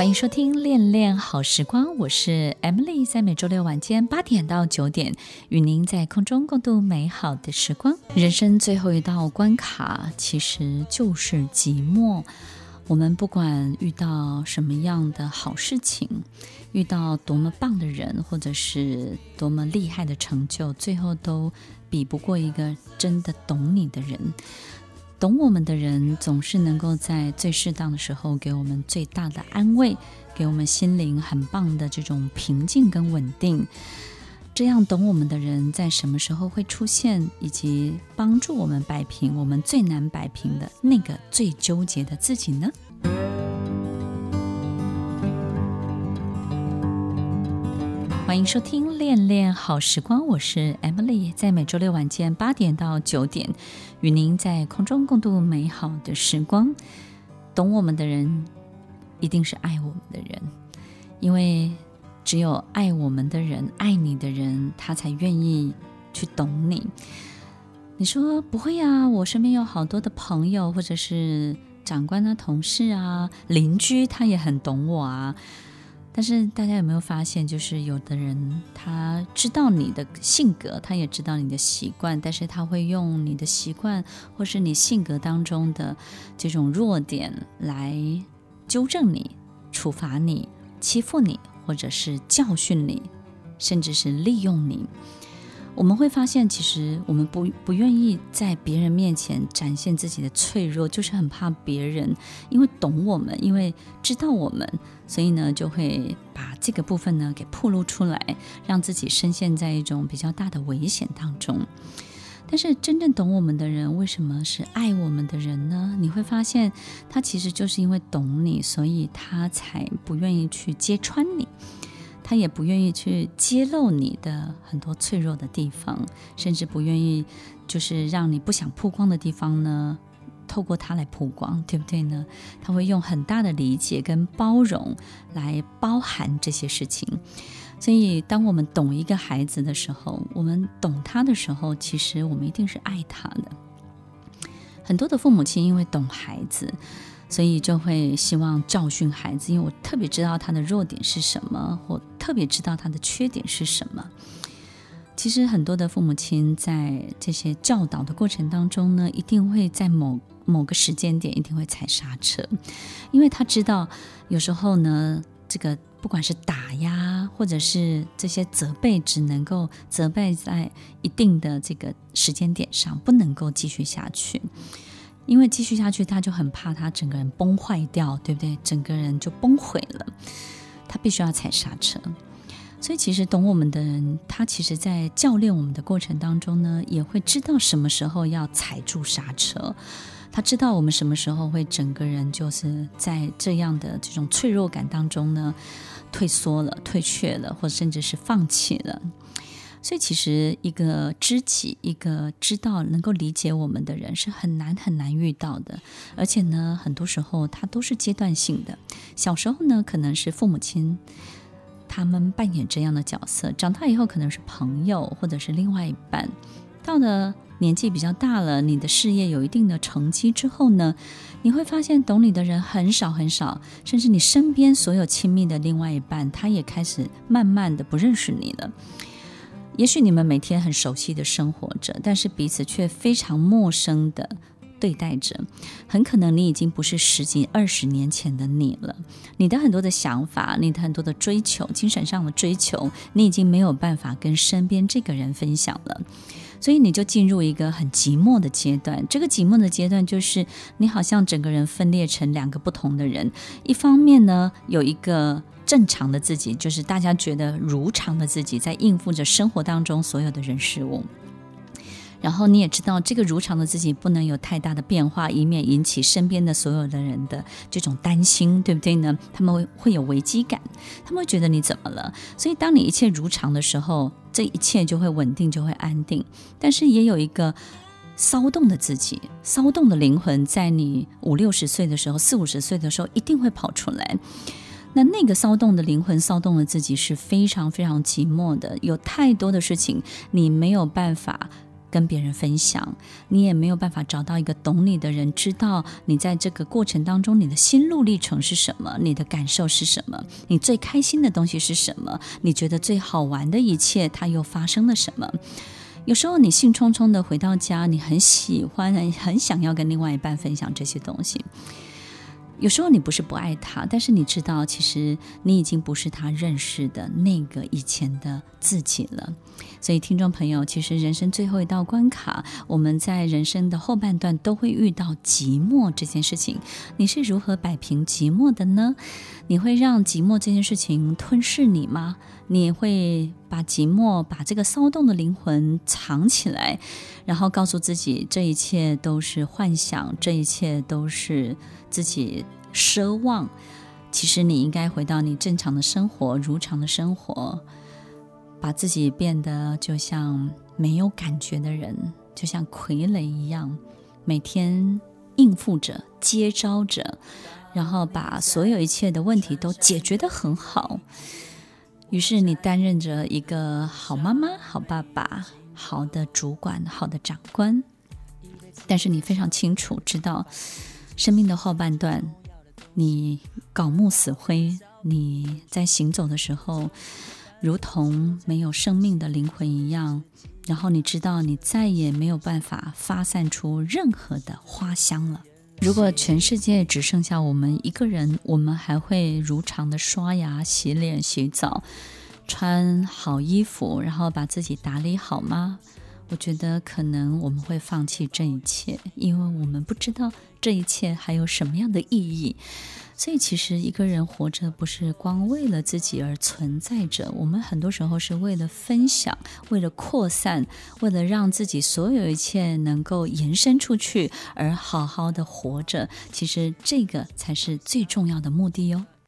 欢迎收听《恋恋好时光》，我是 Emily，在每周六晚间八点到九点，与您在空中共度美好的时光。人生最后一道关卡，其实就是寂寞。我们不管遇到什么样的好事情，遇到多么棒的人，或者是多么厉害的成就，最后都比不过一个真的懂你的人。懂我们的人，总是能够在最适当的时候给我们最大的安慰，给我们心灵很棒的这种平静跟稳定。这样懂我们的人，在什么时候会出现，以及帮助我们摆平我们最难摆平的那个最纠结的自己呢？欢迎收听《恋恋好时光》，我是 Emily，在每周六晚间八点到九点，与您在空中共度美好的时光。懂我们的人，一定是爱我们的人，因为只有爱我们的人，爱你的人，他才愿意去懂你。你说不会啊？我身边有好多的朋友，或者是长官啊、同事啊、邻居，他也很懂我啊。但是大家有没有发现，就是有的人他知道你的性格，他也知道你的习惯，但是他会用你的习惯或是你性格当中的这种弱点来纠正你、处罚你、欺负你，或者是教训你，甚至是利用你。我们会发现，其实我们不不愿意在别人面前展现自己的脆弱，就是很怕别人，因为懂我们，因为知道我们，所以呢，就会把这个部分呢给暴露出来，让自己深陷在一种比较大的危险当中。但是真正懂我们的人，为什么是爱我们的人呢？你会发现，他其实就是因为懂你，所以他才不愿意去揭穿你。他也不愿意去揭露你的很多脆弱的地方，甚至不愿意就是让你不想曝光的地方呢，透过他来曝光，对不对呢？他会用很大的理解跟包容来包含这些事情。所以，当我们懂一个孩子的时候，我们懂他的时候，其实我们一定是爱他的。很多的父母亲因为懂孩子。所以就会希望教训孩子，因为我特别知道他的弱点是什么，或特别知道他的缺点是什么。其实很多的父母亲在这些教导的过程当中呢，一定会在某某个时间点一定会踩刹车，因为他知道有时候呢，这个不管是打压或者是这些责备，只能够责备在一定的这个时间点上，不能够继续下去。因为继续下去，他就很怕他整个人崩坏掉，对不对？整个人就崩毁了，他必须要踩刹车。所以，其实懂我们的人，他其实在教练我们的过程当中呢，也会知道什么时候要踩住刹车。他知道我们什么时候会整个人就是在这样的这种脆弱感当中呢，退缩了、退却了，或甚至是放弃了。所以，其实一个知己，一个知道能够理解我们的人，是很难很难遇到的。而且呢，很多时候它都是阶段性的。小时候呢，可能是父母亲他们扮演这样的角色；长大以后，可能是朋友或者是另外一半。到了年纪比较大了，你的事业有一定的成绩之后呢，你会发现懂你的人很少很少，甚至你身边所有亲密的另外一半，他也开始慢慢的不认识你了。也许你们每天很熟悉的生活着，但是彼此却非常陌生的对待着。很可能你已经不是十几二十年前的你了。你的很多的想法，你的很多的追求，精神上的追求，你已经没有办法跟身边这个人分享了。所以你就进入一个很寂寞的阶段。这个寂寞的阶段就是你好像整个人分裂成两个不同的人。一方面呢，有一个。正常的自己，就是大家觉得如常的自己，在应付着生活当中所有的人事物。然后你也知道，这个如常的自己不能有太大的变化，以免引起身边的所有的人的这种担心，对不对呢？他们会会有危机感，他们会觉得你怎么了？所以，当你一切如常的时候，这一切就会稳定，就会安定。但是，也有一个骚动的自己，骚动的灵魂，在你五六十岁的时候，四五十岁的时候，一定会跑出来。那那个骚动的灵魂，骚动的自己是非常非常寂寞的，有太多的事情你没有办法跟别人分享，你也没有办法找到一个懂你的人，知道你在这个过程当中你的心路历程是什么，你的感受是什么，你最开心的东西是什么，你觉得最好玩的一切，它又发生了什么？有时候你兴冲冲的回到家，你很喜欢，很很想要跟另外一半分享这些东西。有时候你不是不爱他，但是你知道，其实你已经不是他认识的那个以前的自己了。所以，听众朋友，其实人生最后一道关卡，我们在人生的后半段都会遇到寂寞这件事情。你是如何摆平寂寞的呢？你会让寂寞这件事情吞噬你吗？你会把寂寞、把这个骚动的灵魂藏起来，然后告诉自己这一切都是幻想，这一切都是自己奢望。其实你应该回到你正常的生活，如常的生活。把自己变得就像没有感觉的人，就像傀儡一样，每天应付着、接招着，然后把所有一切的问题都解决得很好。于是你担任着一个好妈妈、好爸爸、好的主管、好的长官，但是你非常清楚知道，生命的后半段，你槁木死灰，你在行走的时候。如同没有生命的灵魂一样，然后你知道你再也没有办法发散出任何的花香了。如果全世界只剩下我们一个人，我们还会如常的刷牙、洗脸、洗澡，穿好衣服，然后把自己打理好吗？我觉得可能我们会放弃这一切，因为我们不知道这一切还有什么样的意义。所以，其实一个人活着不是光为了自己而存在着，我们很多时候是为了分享，为了扩散，为了让自己所有一切能够延伸出去而好好的活着。其实这个才是最重要的目的哟。